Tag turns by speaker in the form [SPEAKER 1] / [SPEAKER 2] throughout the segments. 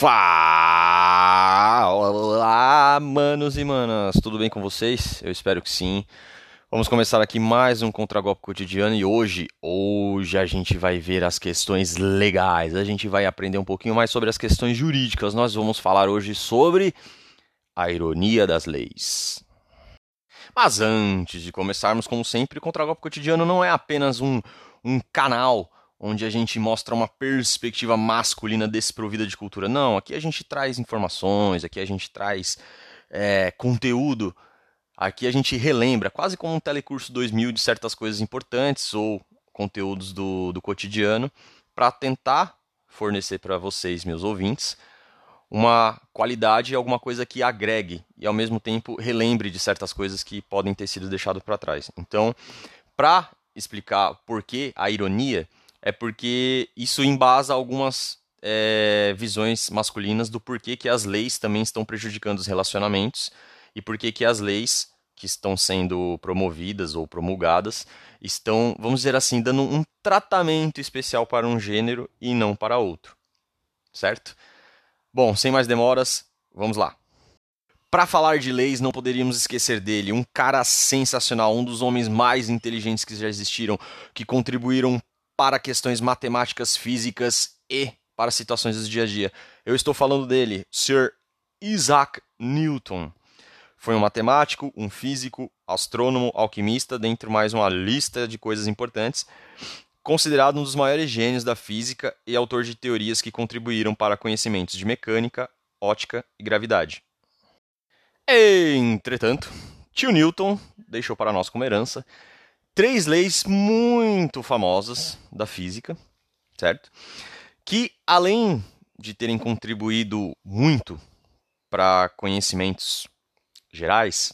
[SPEAKER 1] Fala, manos e manas, tudo bem com vocês? Eu espero que sim. Vamos começar aqui mais um Contragolpe Cotidiano e hoje, hoje a gente vai ver as questões legais, a gente vai aprender um pouquinho mais sobre as questões jurídicas. Nós vamos falar hoje sobre a ironia das leis. Mas antes de começarmos, como sempre, o Contragolpe Cotidiano não é apenas um, um canal onde a gente mostra uma perspectiva masculina desprovida de cultura. Não, aqui a gente traz informações, aqui a gente traz é, conteúdo, aqui a gente relembra, quase como um telecurso 2000 de certas coisas importantes ou conteúdos do, do cotidiano, para tentar fornecer para vocês, meus ouvintes, uma qualidade e alguma coisa que agregue e ao mesmo tempo relembre de certas coisas que podem ter sido deixadas para trás. Então, para explicar por que a ironia, é porque isso embasa algumas é, visões masculinas do porquê que as leis também estão prejudicando os relacionamentos e porquê que as leis que estão sendo promovidas ou promulgadas estão, vamos dizer assim, dando um tratamento especial para um gênero e não para outro. Certo? Bom, sem mais demoras, vamos lá. Para falar de leis, não poderíamos esquecer dele, um cara sensacional, um dos homens mais inteligentes que já existiram, que contribuíram para questões matemáticas, físicas e para situações do dia a dia. Eu estou falando dele, Sir Isaac Newton. Foi um matemático, um físico, astrônomo, alquimista, dentre mais uma lista de coisas importantes, considerado um dos maiores gênios da física e autor de teorias que contribuíram para conhecimentos de mecânica, ótica e gravidade. Entretanto, tio Newton deixou para nós como herança três leis muito famosas da física, certo? Que além de terem contribuído muito para conhecimentos gerais,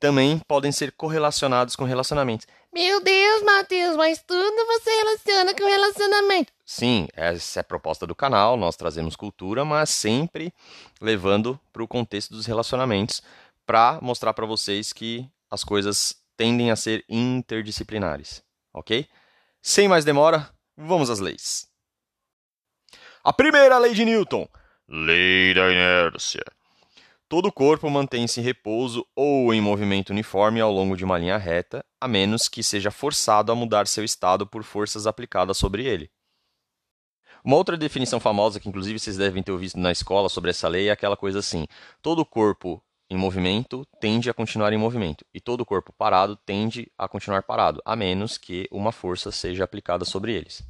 [SPEAKER 1] também podem ser correlacionados com relacionamentos.
[SPEAKER 2] Meu Deus, Matheus, mas tudo você relaciona com relacionamento.
[SPEAKER 1] Sim, essa é a proposta do canal. Nós trazemos cultura, mas sempre levando para o contexto dos relacionamentos para mostrar para vocês que as coisas tendem a ser interdisciplinares, ok? Sem mais demora, vamos às leis. A primeira lei de Newton, lei da inércia. Todo corpo mantém-se em repouso ou em movimento uniforme ao longo de uma linha reta, a menos que seja forçado a mudar seu estado por forças aplicadas sobre ele. Uma outra definição famosa, que inclusive vocês devem ter ouvido na escola sobre essa lei, é aquela coisa assim: todo corpo em movimento tende a continuar em movimento, e todo corpo parado tende a continuar parado, a menos que uma força seja aplicada sobre eles.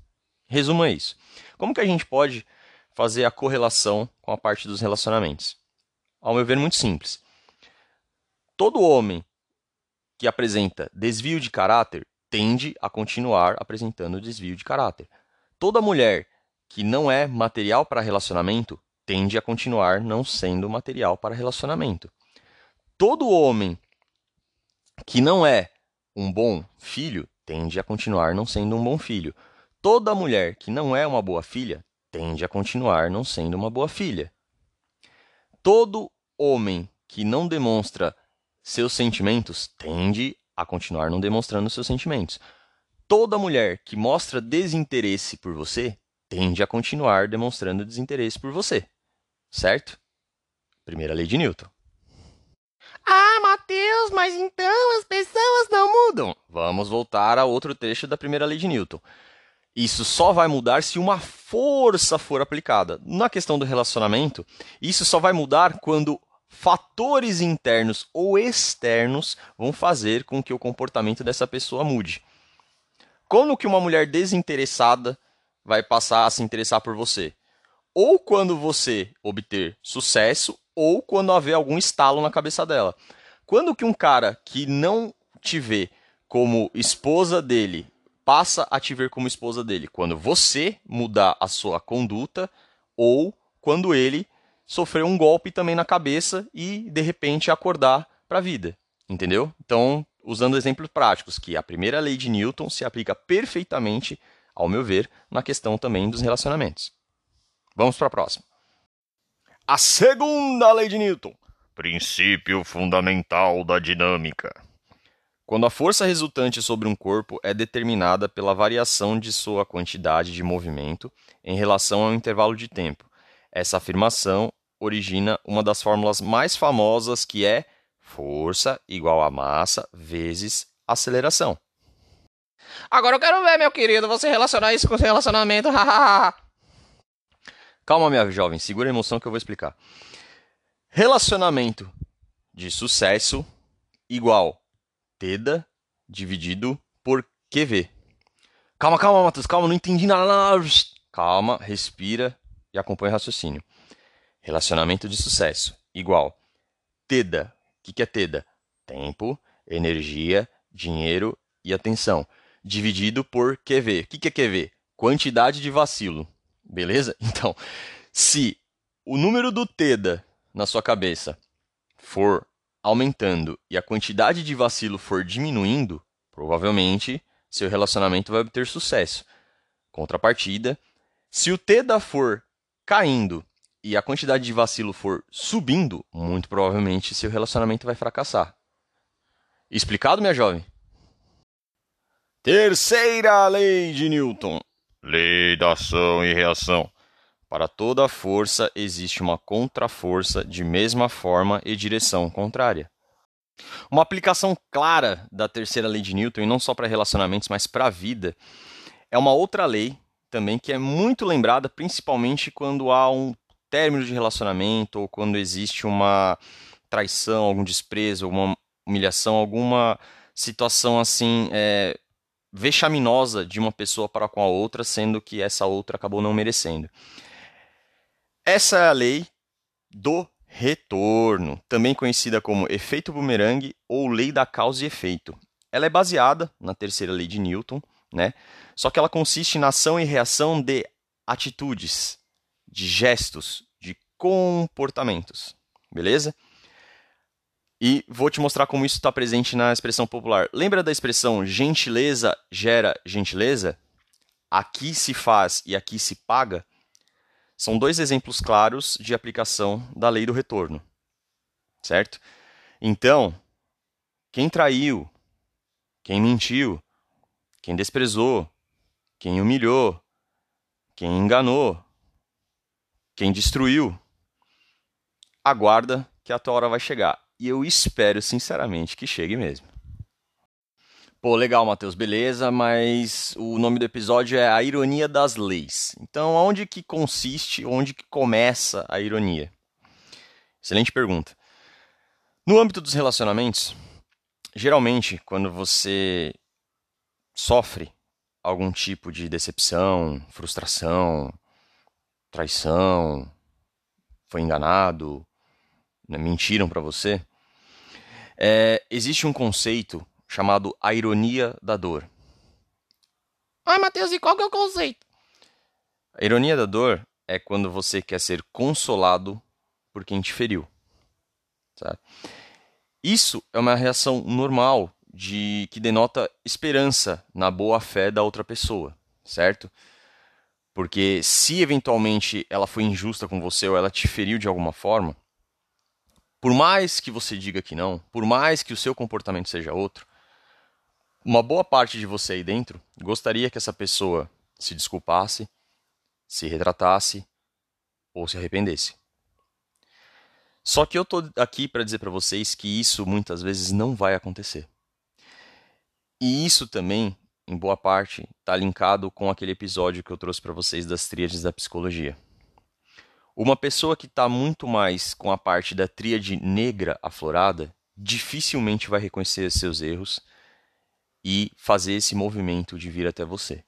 [SPEAKER 1] Resumo é isso. Como que a gente pode fazer a correlação com a parte dos relacionamentos? Ao meu ver, muito simples. Todo homem que apresenta desvio de caráter tende a continuar apresentando desvio de caráter. Toda mulher que não é material para relacionamento tende a continuar não sendo material para relacionamento todo homem que não é um bom filho tende a continuar não sendo um bom filho. Toda mulher que não é uma boa filha tende a continuar não sendo uma boa filha. Todo homem que não demonstra seus sentimentos tende a continuar não demonstrando seus sentimentos. Toda mulher que mostra desinteresse por você tende a continuar demonstrando desinteresse por você. Certo? Primeira lei de Newton.
[SPEAKER 2] Ah, Mateus, mas então as pessoas não mudam.
[SPEAKER 1] Vamos voltar a outro trecho da primeira lei de Newton. Isso só vai mudar se uma força for aplicada. Na questão do relacionamento, isso só vai mudar quando fatores internos ou externos vão fazer com que o comportamento dessa pessoa mude. Como que uma mulher desinteressada vai passar a se interessar por você? Ou quando você obter sucesso ou quando haver algum estalo na cabeça dela. Quando que um cara que não te vê como esposa dele passa a te ver como esposa dele? Quando você mudar a sua conduta ou quando ele sofrer um golpe também na cabeça e de repente acordar para a vida, entendeu? Então, usando exemplos práticos, que a primeira lei de Newton se aplica perfeitamente, ao meu ver, na questão também dos relacionamentos. Vamos para a próxima. A segunda lei de Newton, princípio fundamental da dinâmica. Quando a força resultante sobre um corpo é determinada pela variação de sua quantidade de movimento em relação ao intervalo de tempo, Essa afirmação origina uma das fórmulas mais famosas que é força igual a massa vezes aceleração.
[SPEAKER 2] Agora eu quero ver, meu querido, você relacionar isso com relacionamento.
[SPEAKER 1] Calma, minha jovem, segura a emoção que eu vou explicar. Relacionamento de sucesso igual TEDA dividido por QV. Calma, calma, Matheus, calma, não entendi nada. Calma, respira e acompanha o raciocínio. Relacionamento de sucesso igual TEDA. O que, que é TEDA? Tempo, energia, dinheiro e atenção. Dividido por QV. O que, que é QV? Quantidade de vacilo. Beleza? Então, se o número do TEDA na sua cabeça for aumentando e a quantidade de vacilo for diminuindo, provavelmente seu relacionamento vai obter sucesso. Contrapartida, se o TEDA for caindo e a quantidade de vacilo for subindo, muito provavelmente seu relacionamento vai fracassar. Explicado, minha jovem? Terceira lei de Newton: lei da ação e reação. Para toda força existe uma contraforça de mesma forma e direção contrária. Uma aplicação clara da terceira lei de Newton, e não só para relacionamentos, mas para a vida, é uma outra lei também que é muito lembrada, principalmente quando há um término de relacionamento ou quando existe uma traição, algum desprezo, alguma humilhação, alguma situação assim é, vexaminosa de uma pessoa para com a outra, sendo que essa outra acabou não merecendo. Essa é a lei do retorno, também conhecida como efeito bumerangue ou lei da causa e efeito. Ela é baseada na terceira lei de Newton, né? Só que ela consiste na ação e reação de atitudes, de gestos, de comportamentos, beleza? E vou te mostrar como isso está presente na expressão popular. Lembra da expressão gentileza gera gentileza? Aqui se faz e aqui se paga? São dois exemplos claros de aplicação da lei do retorno. Certo? Então, quem traiu, quem mentiu, quem desprezou, quem humilhou, quem enganou, quem destruiu, aguarda que a tua hora vai chegar. E eu espero sinceramente que chegue mesmo. Pô, legal, Matheus, beleza, mas o nome do episódio é A Ironia das Leis. Então, onde que consiste, onde que começa a ironia? Excelente pergunta. No âmbito dos relacionamentos, geralmente, quando você sofre algum tipo de decepção, frustração, traição, foi enganado, né, mentiram para você, é, existe um conceito chamado A Ironia da Dor.
[SPEAKER 2] Ai, Matheus, e qual que é o conceito?
[SPEAKER 1] A ironia da dor é quando você quer ser consolado por quem te feriu. Sabe? Isso é uma reação normal de que denota esperança na boa fé da outra pessoa, certo? Porque se eventualmente ela foi injusta com você ou ela te feriu de alguma forma, por mais que você diga que não, por mais que o seu comportamento seja outro, uma boa parte de você aí dentro gostaria que essa pessoa se desculpasse, se retratasse ou se arrependesse. Só que eu tô aqui para dizer para vocês que isso muitas vezes não vai acontecer. E isso também, em boa parte, está linkado com aquele episódio que eu trouxe para vocês das tríades da psicologia. Uma pessoa que está muito mais com a parte da tríade negra aflorada dificilmente vai reconhecer seus erros e fazer esse movimento de vir até você.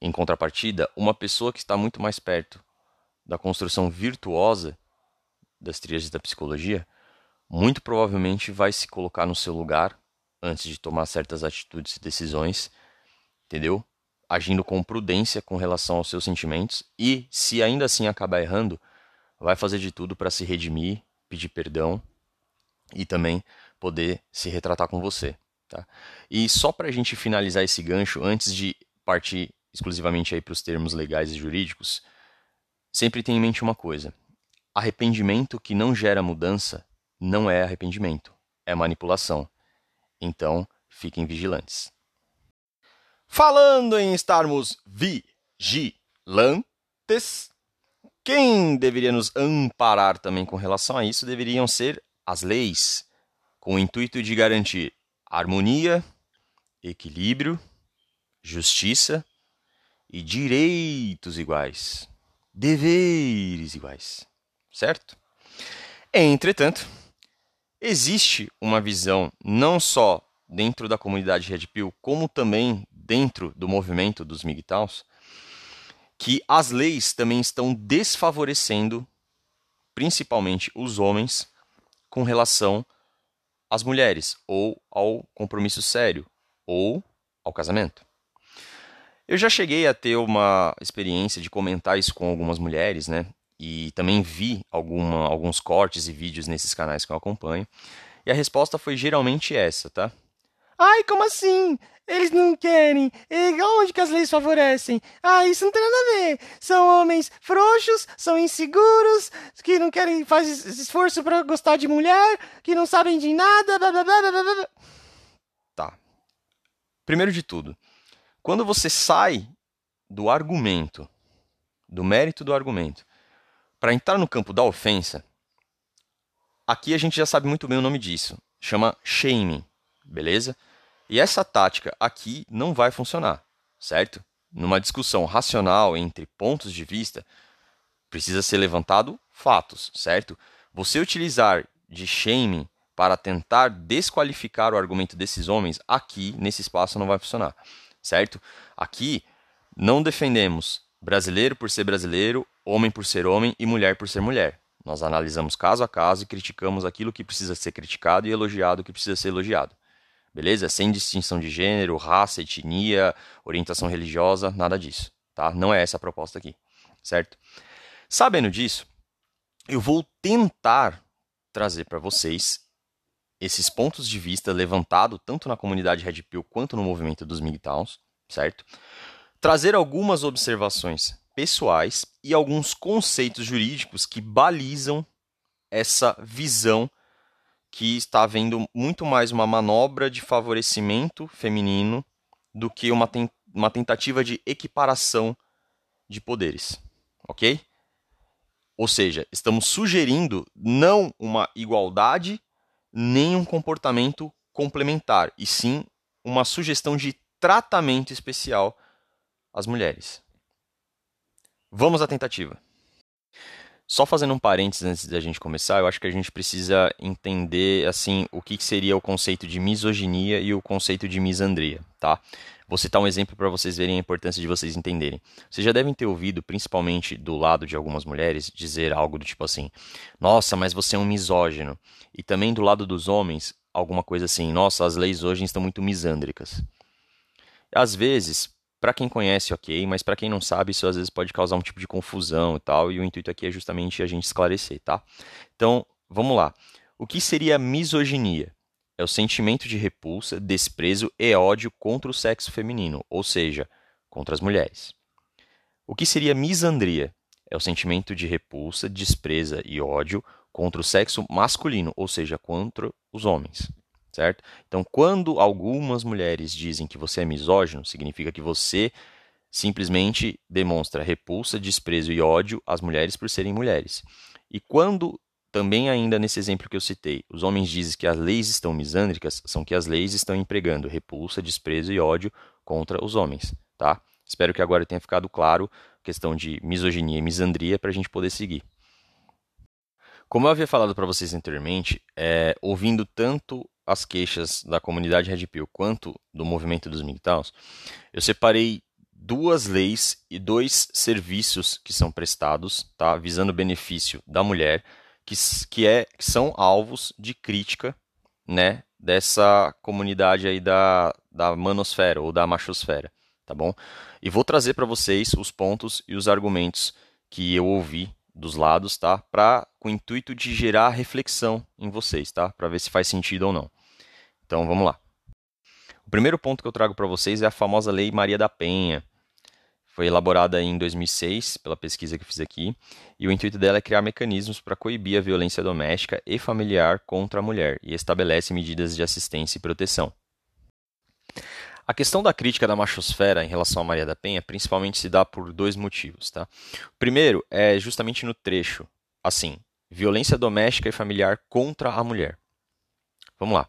[SPEAKER 1] Em contrapartida, uma pessoa que está muito mais perto da construção virtuosa das tríades da psicologia, muito provavelmente vai se colocar no seu lugar antes de tomar certas atitudes e decisões, entendeu? Agindo com prudência com relação aos seus sentimentos e, se ainda assim acabar errando, vai fazer de tudo para se redimir, pedir perdão e também poder se retratar com você. Tá? E só para a gente finalizar esse gancho, antes de partir exclusivamente para os termos legais e jurídicos, sempre tenha em mente uma coisa: arrependimento que não gera mudança não é arrependimento, é manipulação. Então, fiquem vigilantes. Falando em estarmos vigilantes, Quem deveria nos amparar também com relação a isso deveriam ser as leis, com o intuito de garantir harmonia, equilíbrio, justiça e direitos iguais, deveres iguais, certo? Entretanto, existe uma visão não só dentro da comunidade Red Pill, como também dentro do movimento dos MGTOWs, que as leis também estão desfavorecendo principalmente os homens com relação às mulheres, ou ao compromisso sério, ou ao casamento. Eu já cheguei a ter uma experiência de comentar isso com algumas mulheres, né? E também vi alguma, alguns cortes e vídeos nesses canais que eu acompanho. E a resposta foi geralmente essa, tá?
[SPEAKER 2] Ai, como assim? Eles não querem. E onde que as leis favorecem? Ah, isso não tem nada a ver. São homens frouxos, são inseguros, que não querem fazer esforço para gostar de mulher, que não sabem de nada. Blá, blá, blá, blá, blá.
[SPEAKER 1] Tá. Primeiro de tudo, quando você sai do argumento, do mérito do argumento, para entrar no campo da ofensa, aqui a gente já sabe muito bem o nome disso. Chama shaming, beleza? E essa tática aqui não vai funcionar, certo? Numa discussão racional entre pontos de vista, precisa ser levantado fatos, certo? Você utilizar de shaming para tentar desqualificar o argumento desses homens, aqui, nesse espaço, não vai funcionar, certo? Aqui, não defendemos brasileiro por ser brasileiro, homem por ser homem e mulher por ser mulher. Nós analisamos caso a caso e criticamos aquilo que precisa ser criticado e elogiado o que precisa ser elogiado beleza? Sem distinção de gênero, raça, etnia, orientação religiosa, nada disso, tá? Não é essa a proposta aqui, certo? Sabendo disso, eu vou tentar trazer para vocês esses pontos de vista levantado tanto na comunidade Red Pill quanto no movimento dos MGTOWs, certo? Trazer algumas observações pessoais e alguns conceitos jurídicos que balizam essa visão que está havendo muito mais uma manobra de favorecimento feminino do que uma, ten uma tentativa de equiparação de poderes, ok? Ou seja, estamos sugerindo não uma igualdade nem um comportamento complementar, e sim uma sugestão de tratamento especial às mulheres. Vamos à tentativa. Só fazendo um parênteses antes da gente começar, eu acho que a gente precisa entender assim o que seria o conceito de misoginia e o conceito de misandria, tá? Vou citar um exemplo para vocês verem a importância de vocês entenderem. Vocês já devem ter ouvido, principalmente do lado de algumas mulheres, dizer algo do tipo assim: "Nossa, mas você é um misógino". E também do lado dos homens, alguma coisa assim: "Nossa, as leis hoje estão muito misândricas". Às vezes, para quem conhece, ok, mas para quem não sabe, isso às vezes pode causar um tipo de confusão e tal, e o intuito aqui é justamente a gente esclarecer, tá? Então, vamos lá. O que seria misoginia? É o sentimento de repulsa, desprezo e ódio contra o sexo feminino, ou seja, contra as mulheres. O que seria misandria? É o sentimento de repulsa, desprezo e ódio contra o sexo masculino, ou seja, contra os homens certo? Então, quando algumas mulheres dizem que você é misógino, significa que você simplesmente demonstra repulsa, desprezo e ódio às mulheres por serem mulheres. E quando também ainda nesse exemplo que eu citei, os homens dizem que as leis estão misândricas, são que as leis estão empregando repulsa, desprezo e ódio contra os homens, tá? Espero que agora tenha ficado claro a questão de misoginia e misandria para a gente poder seguir. Como eu havia falado para vocês anteriormente, é, ouvindo tanto as queixas da comunidade Red Pill quanto do movimento dos MGTOWs, eu separei duas leis e dois serviços que são prestados, tá, visando o benefício da mulher, que, que, é, que são alvos de crítica, né, dessa comunidade aí da, da manosfera ou da machosfera, tá bom? E vou trazer para vocês os pontos e os argumentos que eu ouvi dos lados, tá? Para com o intuito de gerar reflexão em vocês, tá? Para ver se faz sentido ou não. Então, vamos lá. O primeiro ponto que eu trago para vocês é a famosa Lei Maria da Penha. Foi elaborada em 2006 pela pesquisa que eu fiz aqui, e o intuito dela é criar mecanismos para coibir a violência doméstica e familiar contra a mulher e estabelece medidas de assistência e proteção. A questão da crítica da machosfera em relação a Maria da Penha principalmente se dá por dois motivos. Tá? O primeiro é justamente no trecho, assim, violência doméstica e familiar contra a mulher. Vamos lá.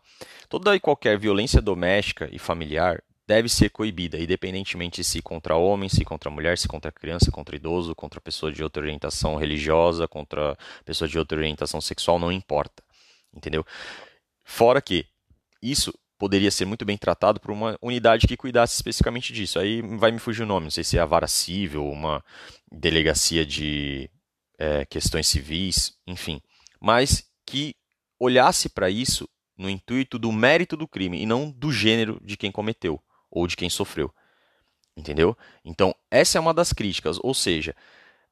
[SPEAKER 1] Toda e qualquer violência doméstica e familiar deve ser coibida, independentemente se contra homem, se contra mulher, se contra criança, contra idoso, contra pessoa de outra orientação religiosa, contra pessoa de outra orientação sexual, não importa. Entendeu? Fora que isso poderia ser muito bem tratado por uma unidade que cuidasse especificamente disso. Aí vai me fugir o nome, não sei se é a vara civil, uma delegacia de é, questões civis, enfim. Mas que olhasse para isso no intuito do mérito do crime e não do gênero de quem cometeu ou de quem sofreu. Entendeu? Então, essa é uma das críticas, ou seja,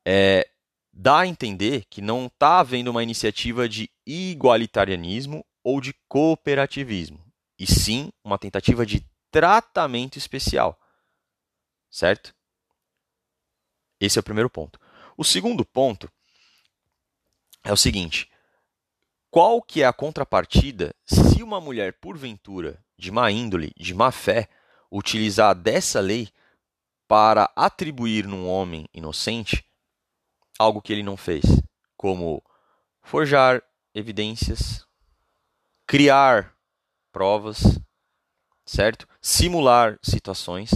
[SPEAKER 1] é, dá a entender que não está havendo uma iniciativa de igualitarianismo ou de cooperativismo e sim uma tentativa de tratamento especial. Certo? Esse é o primeiro ponto. O segundo ponto é o seguinte: qual que é a contrapartida se uma mulher, porventura, de má índole, de má fé, utilizar dessa lei para atribuir num homem inocente algo que ele não fez, como forjar evidências, criar provas, certo? Simular situações.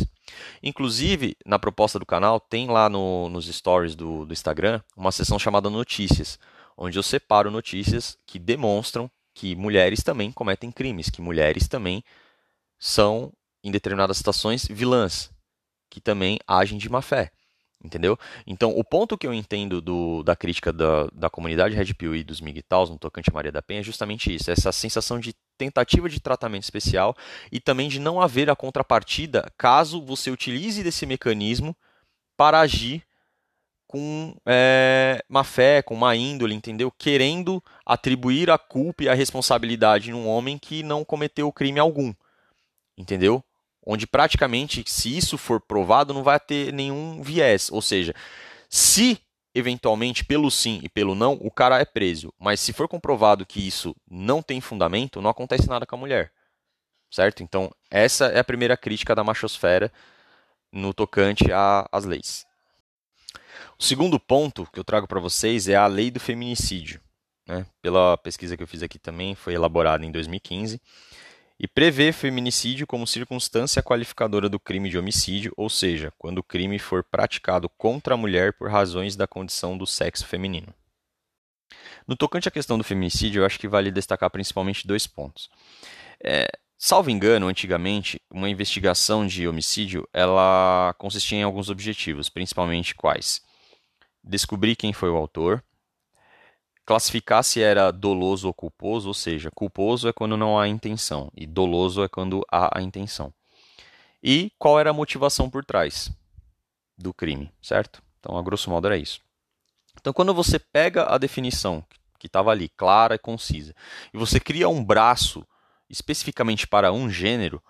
[SPEAKER 1] Inclusive, na proposta do canal, tem lá no, nos stories do, do Instagram uma seção chamada Notícias, onde eu separo notícias que demonstram que mulheres também cometem crimes, que mulheres também são, em determinadas situações, vilãs, que também agem de má fé. Entendeu? Então, o ponto que eu entendo do, da crítica da, da comunidade Red Pill e dos MGTOWs no tocante Maria da Penha é justamente isso, essa sensação de tentativa de tratamento especial e também de não haver a contrapartida caso você utilize desse mecanismo para agir com é, má fé, com má índole, entendeu? Querendo atribuir a culpa e a responsabilidade num homem que não cometeu crime algum, entendeu? onde praticamente, se isso for provado, não vai ter nenhum viés. Ou seja, se eventualmente pelo sim e pelo não, o cara é preso. Mas se for comprovado que isso não tem fundamento, não acontece nada com a mulher. Certo? Então, essa é a primeira crítica da machosfera no tocante às leis. O segundo ponto que eu trago para vocês é a lei do feminicídio. Né? Pela pesquisa que eu fiz aqui também, foi elaborada em 2015 e prevê feminicídio como circunstância qualificadora do crime de homicídio, ou seja, quando o crime for praticado contra a mulher por razões da condição do sexo feminino. No tocante à questão do feminicídio, eu acho que vale destacar principalmente dois pontos. É, salvo engano, antigamente, uma investigação de homicídio ela consistia em alguns objetivos, principalmente quais? Descobrir quem foi o autor, classificar se era doloso ou culposo, ou seja, culposo é quando não há intenção e doloso é quando há a intenção. E qual era a motivação por trás do crime, certo? Então, a grosso modo era isso. Então, quando você pega a definição que estava ali, clara e concisa, e você cria um braço especificamente para um gênero,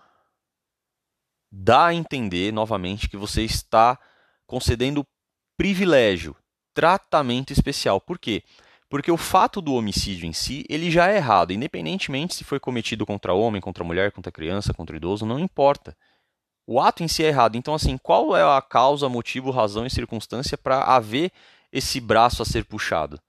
[SPEAKER 1] dá a entender novamente que você está concedendo privilégio, tratamento especial. Por quê? Porque o fato do homicídio em si, ele já é errado, independentemente se foi cometido contra homem, contra mulher, contra criança, contra idoso, não importa. O ato em si é errado. Então, assim, qual é a causa, motivo, razão e circunstância para haver esse braço a ser puxado?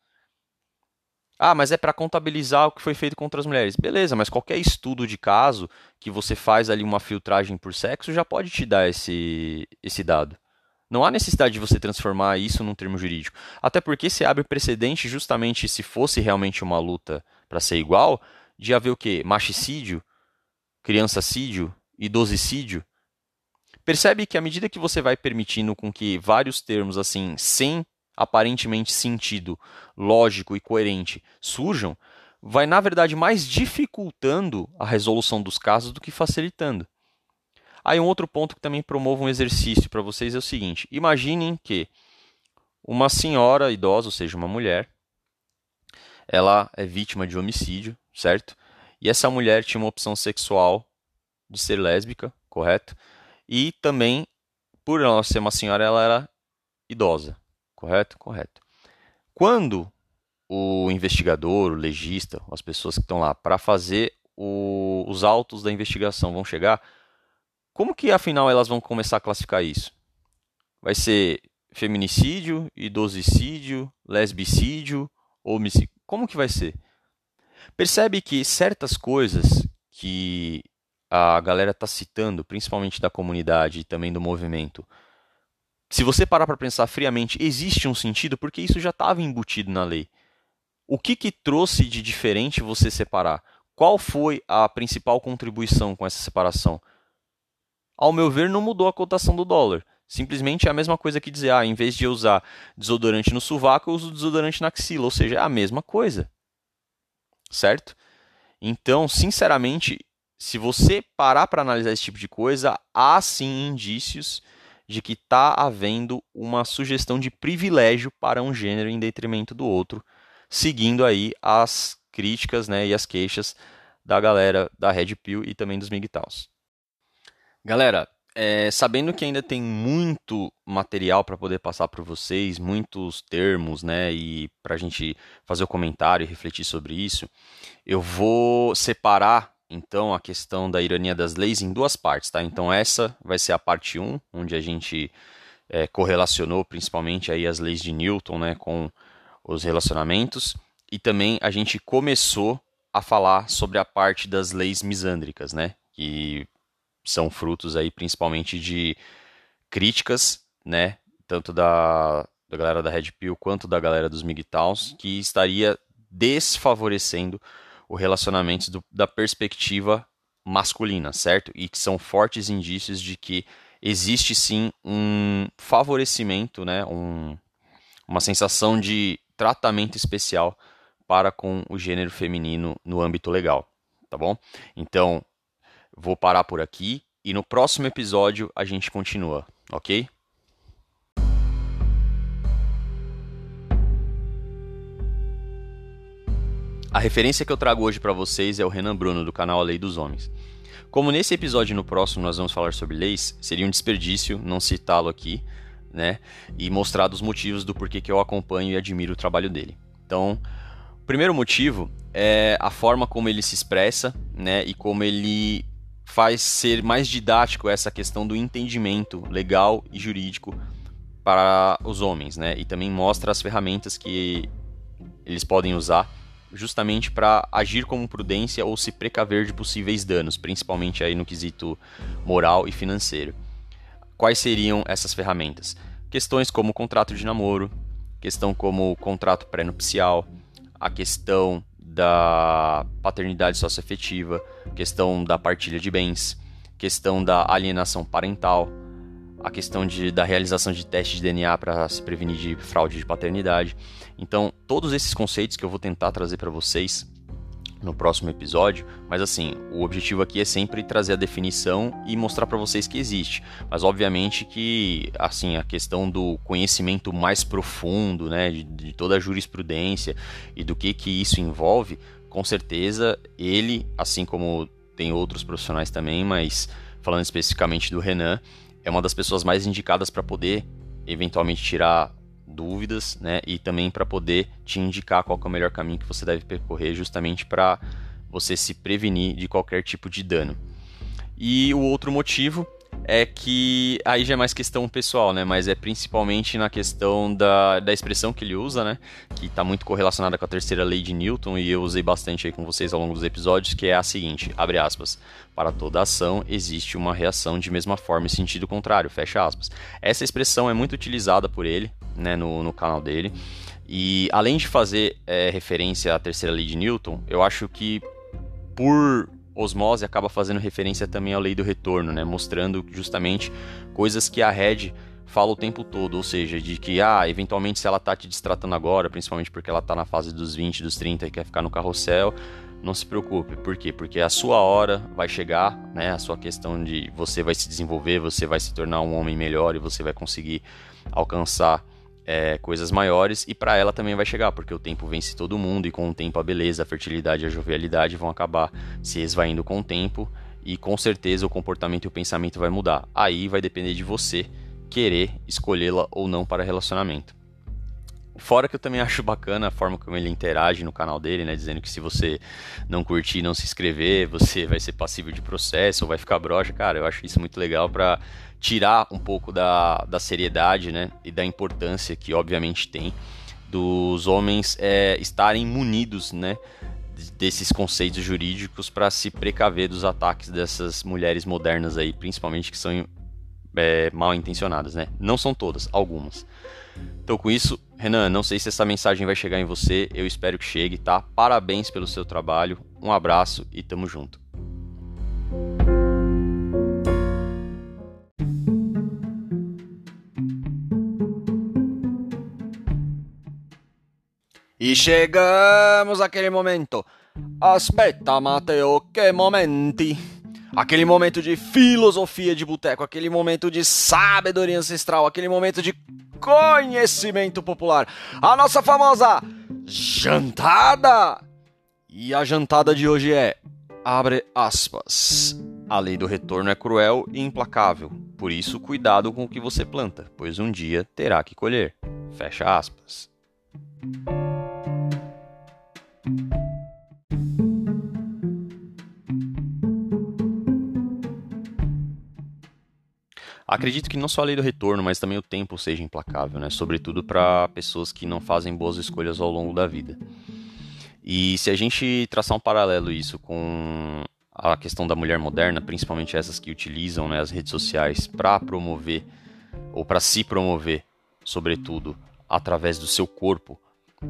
[SPEAKER 1] Ah, mas é para contabilizar o que foi feito contra as mulheres. Beleza, mas qualquer estudo de caso que você faz ali uma filtragem por sexo já pode te dar esse, esse dado. Não há necessidade de você transformar isso num termo jurídico. Até porque se abre precedente, justamente se fosse realmente uma luta para ser igual, de haver o quê? Machicídio, criançacídio, idosicídio. Percebe que à medida que você vai permitindo com que vários termos assim, sem aparentemente sentido lógico e coerente surjam, vai na verdade mais dificultando a resolução dos casos do que facilitando. Aí um outro ponto que também promovo um exercício para vocês é o seguinte: imaginem que uma senhora idosa, ou seja, uma mulher, ela é vítima de homicídio, certo? E essa mulher tinha uma opção sexual de ser lésbica, correto? E também, por ela ser uma senhora, ela era idosa, correto? Correto. Quando o investigador, o legista, as pessoas que estão lá para fazer o, os autos da investigação vão chegar, como que afinal elas vão começar a classificar isso? Vai ser feminicídio, idosicídio, lesbicídio, homicídio? Como que vai ser? Percebe que certas coisas que a galera está citando, principalmente da comunidade e também do movimento, se você parar para pensar friamente, existe um sentido porque isso já estava embutido na lei. O que, que trouxe de diferente você separar? Qual foi a principal contribuição com essa separação? Ao meu ver, não mudou a cotação do dólar. Simplesmente é a mesma coisa que dizer, ah, em vez de eu usar desodorante no sovaco, eu uso desodorante na axila. Ou seja, é a mesma coisa. Certo? Então, sinceramente, se você parar para analisar esse tipo de coisa, há sim indícios de que está havendo uma sugestão de privilégio para um gênero em detrimento do outro, seguindo aí as críticas né, e as queixas da galera da Red Pill e também dos MGTOWs. Galera, é, sabendo que ainda tem muito material para poder passar para vocês, muitos termos, né, e para a gente fazer o comentário e refletir sobre isso, eu vou separar então a questão da ironia das leis em duas partes, tá? Então essa vai ser a parte 1, onde a gente é, correlacionou principalmente aí as leis de Newton, né, com os relacionamentos, e também a gente começou a falar sobre a parte das leis misândricas, né, que são frutos aí principalmente de críticas, né, tanto da, da galera da Red Pill quanto da galera dos MGTOWs, que estaria desfavorecendo o relacionamento do, da perspectiva masculina, certo? E que são fortes indícios de que existe sim um favorecimento, né? Um, uma sensação de tratamento especial para com o gênero feminino no âmbito legal, tá bom? Então, vou parar por aqui e no próximo episódio a gente continua, ok? A referência que eu trago hoje para vocês é o Renan Bruno, do canal A Lei dos Homens. Como nesse episódio e no próximo nós vamos falar sobre leis, seria um desperdício não citá-lo aqui, né? E mostrar dos motivos do porquê que eu acompanho e admiro o trabalho dele. Então, o primeiro motivo é a forma como ele se expressa, né? E como ele faz ser mais didático essa questão do entendimento legal e jurídico para os homens, né? E também mostra as ferramentas que eles podem usar justamente para agir com prudência ou se precaver de possíveis danos, principalmente aí no quesito moral e financeiro. Quais seriam essas ferramentas? Questões como contrato de namoro, questão como contrato pré-nupcial, a questão da paternidade socioafetiva, questão da partilha de bens, questão da alienação parental, a questão de, da realização de testes de DNA para se prevenir de fraude de paternidade. Então, todos esses conceitos que eu vou tentar trazer para vocês no próximo episódio, mas assim, o objetivo aqui é sempre trazer a definição e mostrar para vocês que existe. Mas obviamente que assim, a questão do conhecimento mais profundo, né, de, de toda a jurisprudência e do que que isso envolve, com certeza ele, assim como tem outros profissionais também, mas falando especificamente do Renan, é uma das pessoas mais indicadas para poder eventualmente tirar dúvidas, né? E também para poder te indicar qual é o melhor caminho que você deve percorrer, justamente para você se prevenir de qualquer tipo de dano. E o outro motivo é que aí já é mais questão pessoal, né? Mas é principalmente na questão da, da expressão que ele usa, né? Que está muito correlacionada com a terceira lei de Newton e eu usei bastante aí com vocês ao longo dos episódios, que é a seguinte, abre aspas, para toda ação existe uma reação de mesma forma e sentido contrário, fecha aspas. Essa expressão é muito utilizada por ele, né, no, no canal dele, e além de fazer é, referência à terceira lei de Newton, eu acho que por osmose acaba fazendo referência também à lei do retorno, né? mostrando justamente coisas que a Red fala o tempo todo, ou seja, de que, ah, eventualmente se ela tá te distratando agora, principalmente porque ela tá na fase dos 20, dos 30 e quer ficar no carrossel, não se preocupe. Por quê? Porque a sua hora vai chegar, né? A sua questão de você vai se desenvolver, você vai se tornar um homem melhor e você vai conseguir alcançar é, coisas maiores e para ela também vai chegar, porque o tempo vence todo mundo e com o tempo a beleza, a fertilidade e a jovialidade vão acabar se esvaindo com o tempo e com certeza o comportamento e o pensamento vai mudar. Aí vai depender de você querer escolhê-la ou não para relacionamento. Fora que eu também acho bacana a forma como ele interage no canal dele, né? Dizendo que se você não curtir, não se inscrever, você vai ser passível de processo ou vai ficar broxa. Cara, eu acho isso muito legal para tirar um pouco da, da seriedade, né? E da importância que obviamente tem dos homens é, estarem munidos, né? desses conceitos jurídicos para se precaver dos ataques dessas mulheres modernas aí, principalmente que são é, mal intencionadas, né? Não são todas, algumas. Então, com isso, Renan, não sei se essa mensagem vai chegar em você, eu espero que chegue, tá? Parabéns pelo seu trabalho, um abraço e tamo junto.
[SPEAKER 3] E chegamos àquele momento. Aspetta, Matteo, que momenti! Aquele momento de filosofia de boteco, aquele momento de sabedoria ancestral, aquele momento de conhecimento popular. A nossa famosa jantada! E a jantada de hoje é, abre aspas, a lei do retorno é cruel e implacável, por isso cuidado com o que você planta, pois um dia terá que colher. Fecha aspas.
[SPEAKER 1] Acredito que não só a lei do retorno, mas também o tempo seja implacável, né? Sobretudo para pessoas que não fazem boas escolhas ao longo da vida. E se a gente traçar um paralelo isso com a questão da mulher moderna, principalmente essas que utilizam né, as redes sociais para promover ou para se promover, sobretudo através do seu corpo,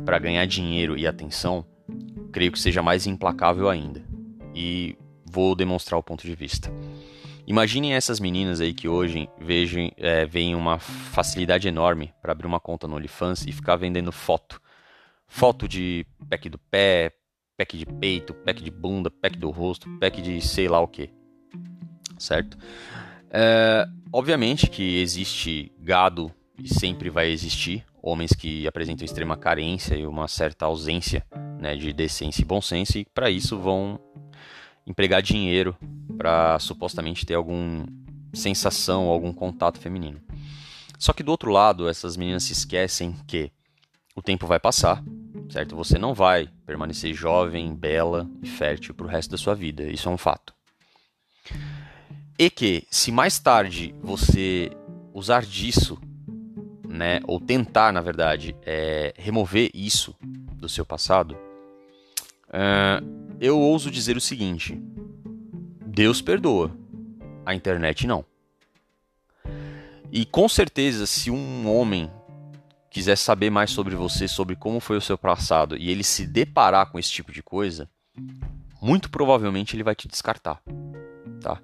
[SPEAKER 1] para ganhar dinheiro e atenção, creio que seja mais implacável ainda. E vou demonstrar o ponto de vista. Imaginem essas meninas aí que hoje vejam, é, veem uma facilidade enorme para abrir uma conta no OnlyFans e ficar vendendo foto. Foto de pack do pé, pack de peito, pack de bunda, pack do rosto, pack de sei lá o que. Certo? É, obviamente que existe gado e sempre vai existir homens que apresentam extrema carência e uma certa ausência né, de decência e bom senso e para isso vão empregar dinheiro para supostamente ter alguma sensação, algum contato feminino. Só que do outro lado, essas meninas se esquecem que o tempo vai passar, certo? Você não vai permanecer jovem, bela e fértil para o resto da sua vida. Isso é um fato. E que se mais tarde você usar disso, né, ou tentar, na verdade, é, remover isso do seu passado, uh, eu ouso dizer o seguinte: Deus perdoa, a internet não. E com certeza, se um homem quiser saber mais sobre você, sobre como foi o seu passado, e ele se deparar com esse tipo de coisa, muito provavelmente ele vai te descartar, tá?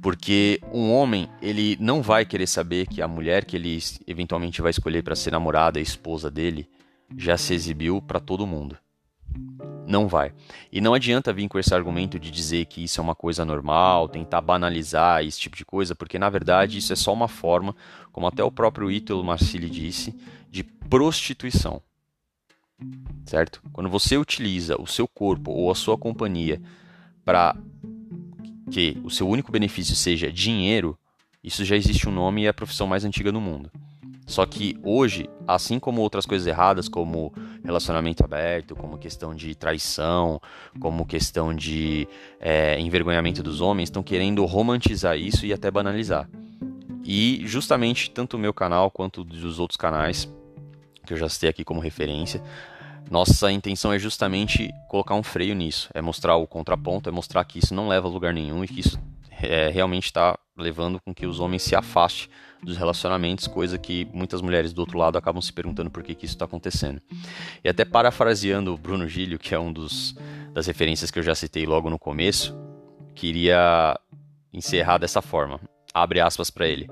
[SPEAKER 1] Porque um homem, ele não vai querer saber que a mulher que ele eventualmente vai escolher para ser namorada, esposa dele, já se exibiu para todo mundo. Não vai. E não adianta vir com esse argumento de dizer que isso é uma coisa normal, tentar banalizar esse tipo de coisa, porque na verdade isso é só uma forma, como até o próprio Ítalo Marcilli disse, de prostituição. Certo? Quando você utiliza o seu corpo ou a sua companhia para que o seu único benefício seja dinheiro, isso já existe um nome e é a profissão mais antiga do mundo. Só que hoje, assim como outras coisas erradas, como relacionamento aberto, como questão de traição, como questão de é, envergonhamento dos homens, estão querendo romantizar isso e até banalizar. E justamente tanto o meu canal quanto dos outros canais, que eu já citei aqui como referência, nossa intenção é justamente colocar um freio nisso, é mostrar o contraponto, é mostrar que isso não leva a lugar nenhum e que isso é, realmente está levando com que os homens se afastem dos relacionamentos, coisa que muitas mulheres do outro lado acabam se perguntando por que, que isso está acontecendo. E até parafraseando o Bruno Gílio, que é um dos das referências que eu já citei logo no começo, queria encerrar dessa forma. Abre aspas para ele.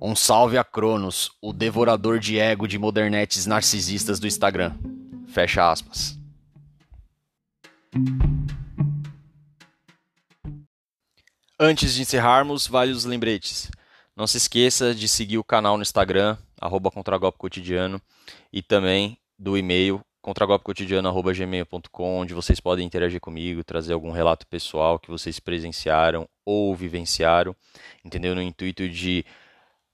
[SPEAKER 1] Um salve a Cronos, o devorador de ego de modernetes narcisistas do Instagram. Fecha aspas. Antes de encerrarmos, vários lembretes. Não se esqueça de seguir o canal no Instagram, arroba Cotidiano, e também do e-mail contragolpecotidiano.gmail.com, onde vocês podem interagir comigo, trazer algum relato pessoal que vocês presenciaram ou vivenciaram, entendeu? No intuito de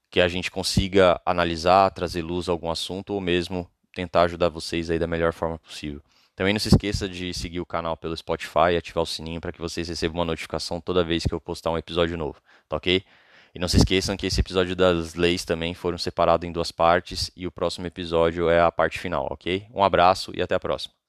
[SPEAKER 1] que a gente consiga analisar, trazer luz a algum assunto ou mesmo tentar ajudar vocês aí da melhor forma possível. Também não se esqueça de seguir o canal pelo Spotify e ativar o sininho para que vocês recebam uma notificação toda vez que eu postar um episódio novo, tá ok? E não se esqueçam que esse episódio das leis também foram separados em duas partes e o próximo episódio é a parte final, ok? Um abraço e até a próxima.